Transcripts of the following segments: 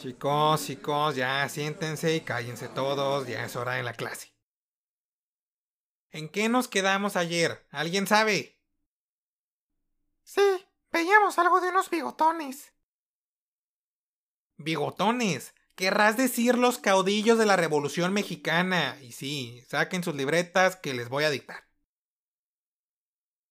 Chicos, chicos, ya siéntense y cállense todos, ya es hora de la clase. ¿En qué nos quedamos ayer? ¿Alguien sabe? Sí, veíamos algo de unos bigotones. ¿Bigotones? Querrás decir los caudillos de la Revolución Mexicana. Y sí, saquen sus libretas que les voy a dictar.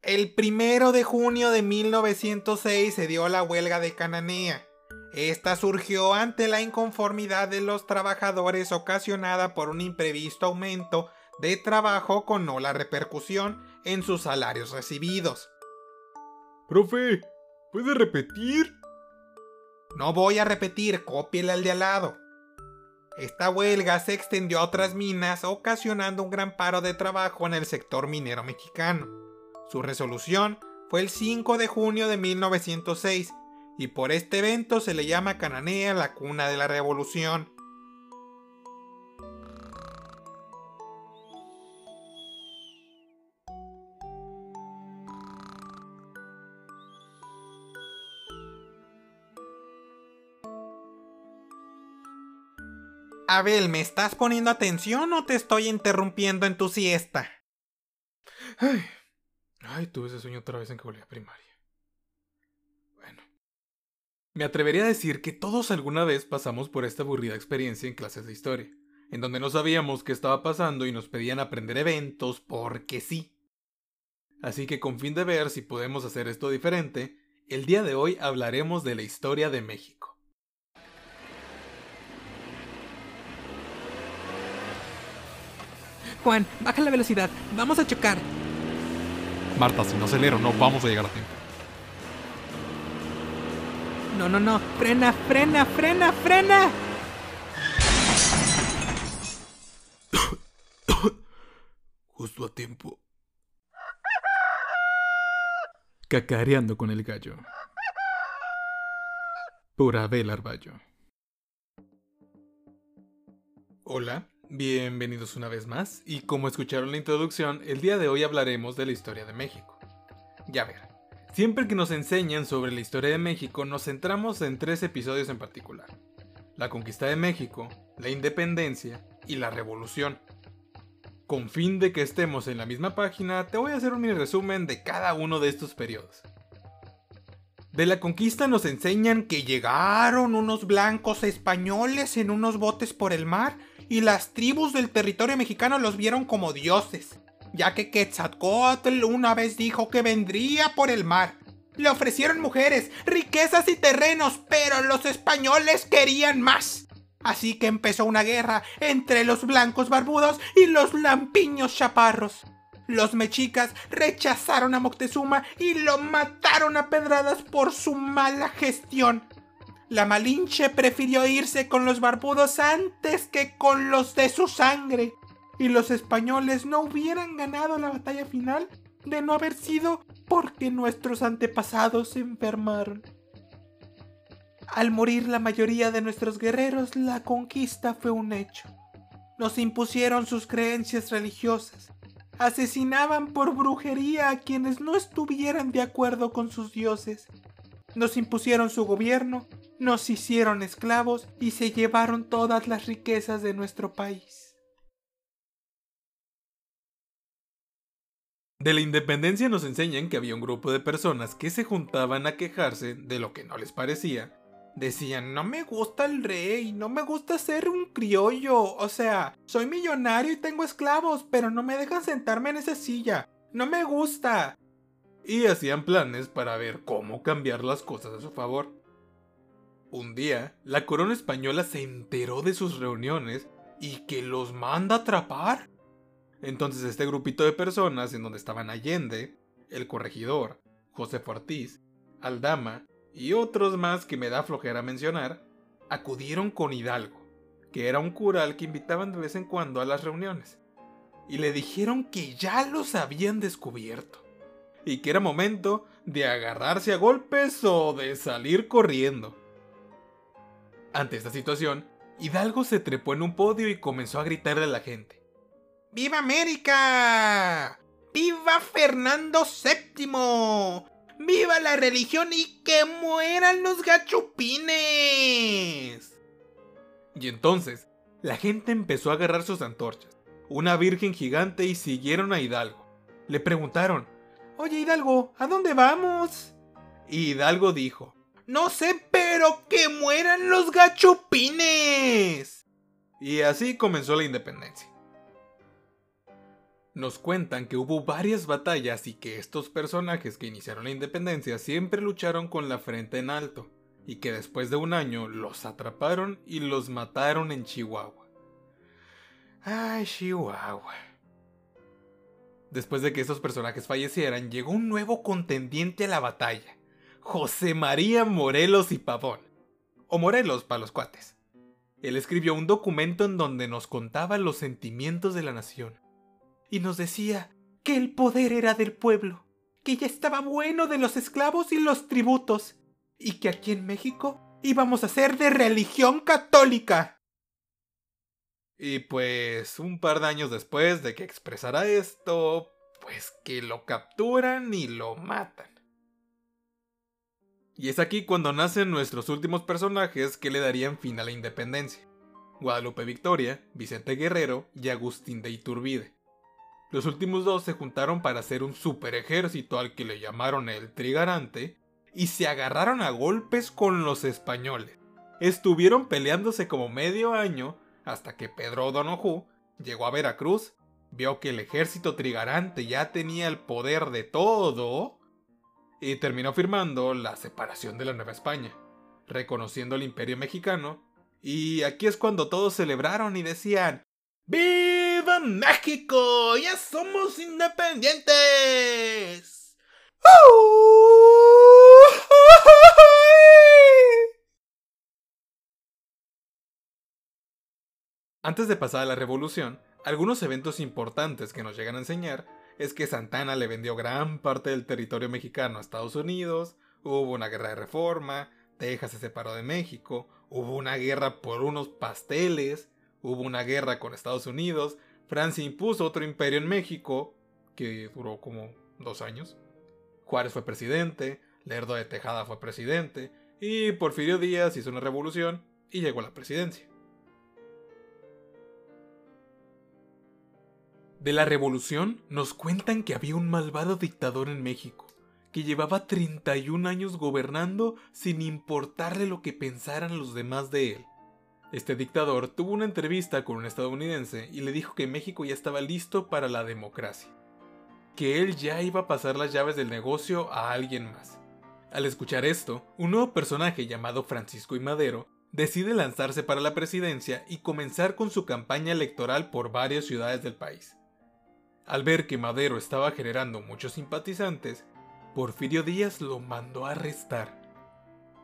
El primero de junio de 1906 se dio la huelga de Cananea. Esta surgió ante la inconformidad de los trabajadores ocasionada por un imprevisto aumento de trabajo con no la repercusión en sus salarios recibidos. Profe, ¿puede repetir? No voy a repetir, cópiele al de al lado. Esta huelga se extendió a otras minas, ocasionando un gran paro de trabajo en el sector minero mexicano. Su resolución fue el 5 de junio de 1906 y por este evento se le llama Cananea la cuna de la revolución. Abel, ¿me estás poniendo atención o te estoy interrumpiendo en tu siesta? Ay, ay, tuve ese sueño otra vez en que volví a primaria. Me atrevería a decir que todos alguna vez pasamos por esta aburrida experiencia en clases de historia, en donde no sabíamos qué estaba pasando y nos pedían aprender eventos porque sí. Así que con fin de ver si podemos hacer esto diferente, el día de hoy hablaremos de la historia de México. Juan, baja la velocidad. Vamos a chocar. Marta, si no acelero, no vamos a llegar a tiempo. No, no, no. Frena, frena, frena, frena. Justo a tiempo. Cacareando con el gallo. Por Abel Arballo. Hola, Bienvenidos una vez más, y como escucharon la introducción, el día de hoy hablaremos de la historia de México. Ya ver, siempre que nos enseñan sobre la historia de México nos centramos en tres episodios en particular. La conquista de México, la independencia y la revolución. Con fin de que estemos en la misma página, te voy a hacer un mini resumen de cada uno de estos periodos. De la conquista nos enseñan que llegaron unos blancos españoles en unos botes por el mar y las tribus del territorio mexicano los vieron como dioses, ya que Quetzalcoatl una vez dijo que vendría por el mar. Le ofrecieron mujeres, riquezas y terrenos, pero los españoles querían más. Así que empezó una guerra entre los blancos barbudos y los lampiños chaparros. Los mexicas rechazaron a Moctezuma y lo mataron a pedradas por su mala gestión. La Malinche prefirió irse con los barbudos antes que con los de su sangre. Y los españoles no hubieran ganado la batalla final de no haber sido porque nuestros antepasados se enfermaron. Al morir la mayoría de nuestros guerreros, la conquista fue un hecho. Nos impusieron sus creencias religiosas. Asesinaban por brujería a quienes no estuvieran de acuerdo con sus dioses. Nos impusieron su gobierno nos hicieron esclavos y se llevaron todas las riquezas de nuestro país. De la independencia nos enseñan que había un grupo de personas que se juntaban a quejarse de lo que no les parecía. Decían, no me gusta el rey, no me gusta ser un criollo, o sea, soy millonario y tengo esclavos, pero no me dejan sentarme en esa silla, no me gusta. Y hacían planes para ver cómo cambiar las cosas a su favor. Un día, la corona española se enteró de sus reuniones y que los manda a atrapar. Entonces este grupito de personas en donde estaban Allende, el corregidor, José Ortiz, Aldama y otros más que me da flojera mencionar, acudieron con Hidalgo, que era un cural que invitaban de vez en cuando a las reuniones, y le dijeron que ya los habían descubierto, y que era momento de agarrarse a golpes o de salir corriendo. Ante esta situación, Hidalgo se trepó en un podio y comenzó a gritarle a la gente. ¡Viva América! ¡Viva Fernando VII! ¡Viva la religión y que mueran los gachupines! Y entonces, la gente empezó a agarrar sus antorchas, una virgen gigante y siguieron a Hidalgo. Le preguntaron, Oye Hidalgo, ¿a dónde vamos? Y Hidalgo dijo, No sé, pero que mueran los gachupines. Y así comenzó la independencia. Nos cuentan que hubo varias batallas y que estos personajes que iniciaron la independencia siempre lucharon con la frente en alto, y que después de un año los atraparon y los mataron en Chihuahua. Ay, Chihuahua. Después de que estos personajes fallecieran, llegó un nuevo contendiente a la batalla, José María Morelos y Pavón, o Morelos para los cuates. Él escribió un documento en donde nos contaba los sentimientos de la nación, y nos decía que el poder era del pueblo, que ya estaba bueno de los esclavos y los tributos, y que aquí en México íbamos a ser de religión católica. Y pues un par de años después de que expresara esto, pues que lo capturan y lo matan. Y es aquí cuando nacen nuestros últimos personajes que le darían fin a la independencia. Guadalupe Victoria, Vicente Guerrero y Agustín de Iturbide. Los últimos dos se juntaron para hacer un super ejército al que le llamaron el Trigarante y se agarraron a golpes con los españoles. Estuvieron peleándose como medio año hasta que Pedro O'Donoghue llegó a Veracruz, vio que el ejército trigarante ya tenía el poder de todo y terminó firmando la separación de la Nueva España, reconociendo el imperio mexicano, y aquí es cuando todos celebraron y decían ¡Viva México! ¡Ya somos independientes! Antes de pasar a la revolución, algunos eventos importantes que nos llegan a enseñar es que Santana le vendió gran parte del territorio mexicano a Estados Unidos, hubo una guerra de reforma, Texas se separó de México, hubo una guerra por unos pasteles, hubo una guerra con Estados Unidos, Francia impuso otro imperio en México, que duró como dos años, Juárez fue presidente, Lerdo de Tejada fue presidente, y Porfirio Díaz hizo una revolución y llegó a la presidencia. De la revolución nos cuentan que había un malvado dictador en México, que llevaba 31 años gobernando sin importarle lo que pensaran los demás de él. Este dictador tuvo una entrevista con un estadounidense y le dijo que México ya estaba listo para la democracia, que él ya iba a pasar las llaves del negocio a alguien más. Al escuchar esto, un nuevo personaje llamado Francisco y Madero decide lanzarse para la presidencia y comenzar con su campaña electoral por varias ciudades del país. Al ver que Madero estaba generando muchos simpatizantes, Porfirio Díaz lo mandó a arrestar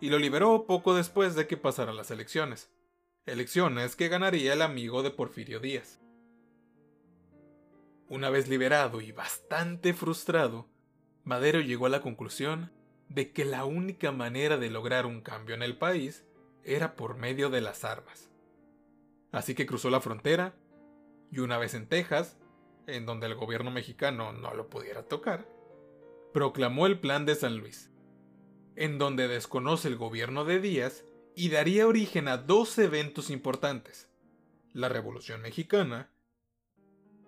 y lo liberó poco después de que pasaran las elecciones. Elecciones que ganaría el amigo de Porfirio Díaz. Una vez liberado y bastante frustrado, Madero llegó a la conclusión de que la única manera de lograr un cambio en el país era por medio de las armas. Así que cruzó la frontera y una vez en Texas en donde el gobierno mexicano no lo pudiera tocar, proclamó el Plan de San Luis, en donde desconoce el gobierno de Díaz y daría origen a dos eventos importantes, la Revolución Mexicana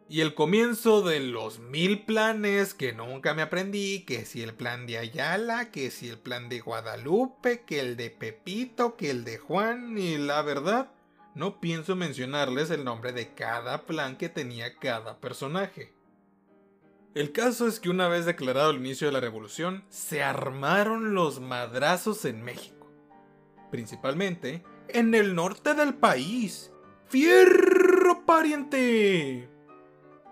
y el comienzo de los mil planes que nunca me aprendí, que si el plan de Ayala, que si el plan de Guadalupe, que el de Pepito, que el de Juan, y la verdad, no pienso mencionarles el nombre de cada plan que tenía cada personaje. El caso es que una vez declarado el inicio de la revolución, se armaron los madrazos en México. Principalmente en el norte del país. ¡Fierro pariente!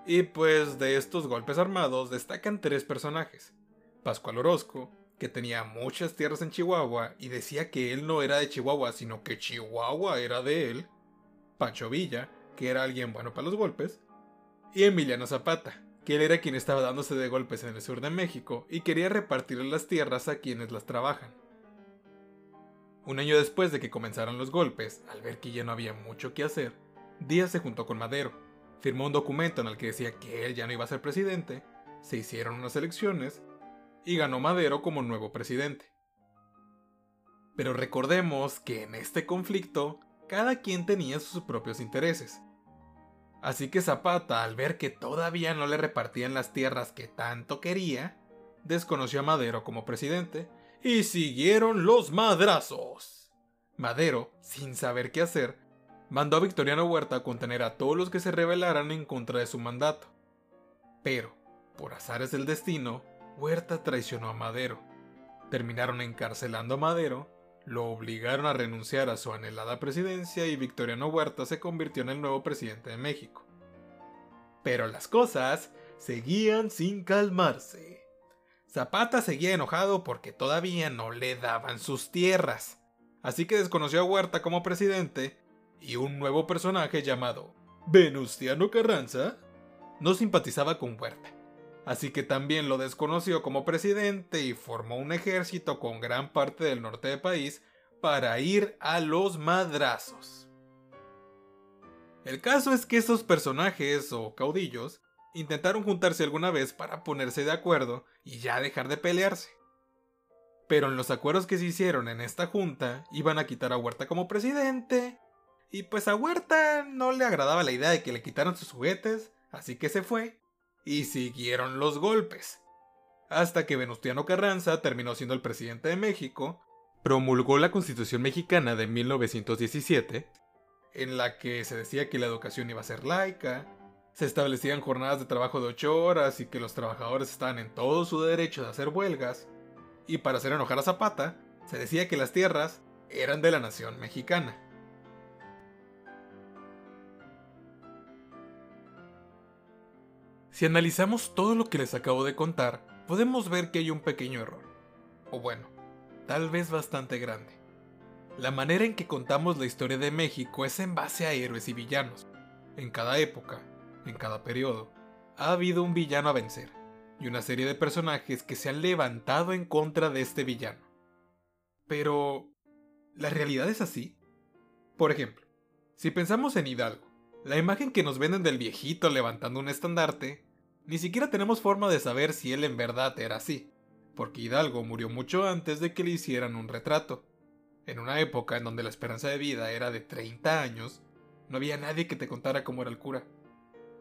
Y pues de estos golpes armados destacan tres personajes. Pascual Orozco, que tenía muchas tierras en Chihuahua y decía que él no era de Chihuahua, sino que Chihuahua era de él. Pancho Villa, que era alguien bueno para los golpes. Y Emiliano Zapata, que él era quien estaba dándose de golpes en el sur de México y quería repartir las tierras a quienes las trabajan. Un año después de que comenzaron los golpes, al ver que ya no había mucho que hacer, Díaz se juntó con Madero, firmó un documento en el que decía que él ya no iba a ser presidente, se hicieron unas elecciones y ganó Madero como nuevo presidente. Pero recordemos que en este conflicto cada quien tenía sus propios intereses. Así que Zapata, al ver que todavía no le repartían las tierras que tanto quería, desconoció a Madero como presidente y siguieron los madrazos. Madero, sin saber qué hacer, mandó a Victoriano Huerta a contener a todos los que se rebelaran en contra de su mandato. Pero, por azares del destino, Huerta traicionó a Madero. Terminaron encarcelando a Madero, lo obligaron a renunciar a su anhelada presidencia y Victoriano Huerta se convirtió en el nuevo presidente de México. Pero las cosas seguían sin calmarse. Zapata seguía enojado porque todavía no le daban sus tierras, así que desconoció a Huerta como presidente y un nuevo personaje llamado Venustiano Carranza no simpatizaba con Huerta, así que también lo desconoció como presidente y formó un ejército con gran parte del norte del país para ir a los madrazos. El caso es que estos personajes o caudillos intentaron juntarse alguna vez para ponerse de acuerdo y ya dejar de pelearse. Pero en los acuerdos que se hicieron en esta junta iban a quitar a Huerta como presidente, y pues a Huerta no le agradaba la idea de que le quitaran sus juguetes, así que se fue, y siguieron los golpes. Hasta que Venustiano Carranza terminó siendo el presidente de México, promulgó la Constitución mexicana de 1917, en la que se decía que la educación iba a ser laica, se establecían jornadas de trabajo de 8 horas y que los trabajadores estaban en todo su derecho de hacer huelgas, y para hacer enojar a Zapata, se decía que las tierras eran de la nación mexicana. Si analizamos todo lo que les acabo de contar, podemos ver que hay un pequeño error. O bueno, tal vez bastante grande. La manera en que contamos la historia de México es en base a héroes y villanos. En cada época, en cada periodo, ha habido un villano a vencer, y una serie de personajes que se han levantado en contra de este villano. Pero, ¿la realidad es así? Por ejemplo, si pensamos en Hidalgo, la imagen que nos venden del viejito levantando un estandarte ni siquiera tenemos forma de saber si él en verdad era así, porque Hidalgo murió mucho antes de que le hicieran un retrato. En una época en donde la esperanza de vida era de 30 años, no había nadie que te contara cómo era el cura.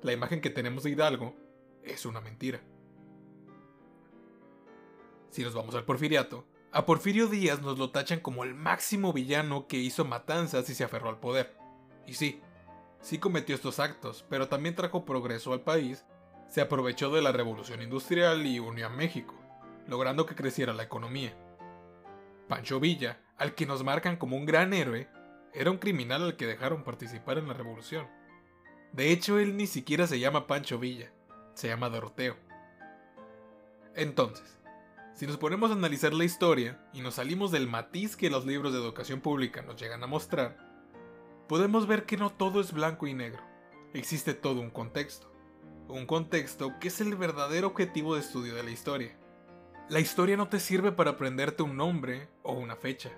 La imagen que tenemos de Hidalgo es una mentira. Si nos vamos al porfiriato, a Porfirio Díaz nos lo tachan como el máximo villano que hizo matanzas y se aferró al poder. Y sí, sí cometió estos actos, pero también trajo progreso al país se aprovechó de la revolución industrial y unió a México, logrando que creciera la economía. Pancho Villa, al que nos marcan como un gran héroe, era un criminal al que dejaron participar en la revolución. De hecho, él ni siquiera se llama Pancho Villa, se llama Doroteo. Entonces, si nos ponemos a analizar la historia y nos salimos del matiz que los libros de educación pública nos llegan a mostrar, podemos ver que no todo es blanco y negro, existe todo un contexto un contexto que es el verdadero objetivo de estudio de la historia. La historia no te sirve para aprenderte un nombre o una fecha.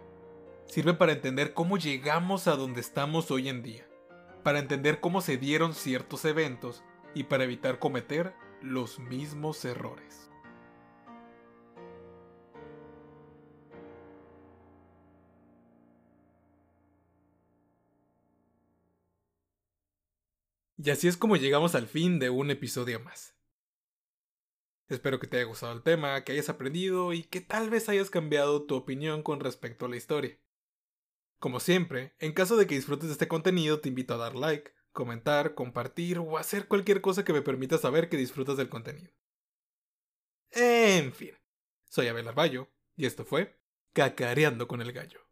Sirve para entender cómo llegamos a donde estamos hoy en día, para entender cómo se dieron ciertos eventos y para evitar cometer los mismos errores. Y así es como llegamos al fin de un episodio más. Espero que te haya gustado el tema, que hayas aprendido y que tal vez hayas cambiado tu opinión con respecto a la historia. Como siempre, en caso de que disfrutes de este contenido, te invito a dar like, comentar, compartir o hacer cualquier cosa que me permita saber que disfrutas del contenido. En fin, soy Abel Arballo y esto fue Cacareando con el Gallo.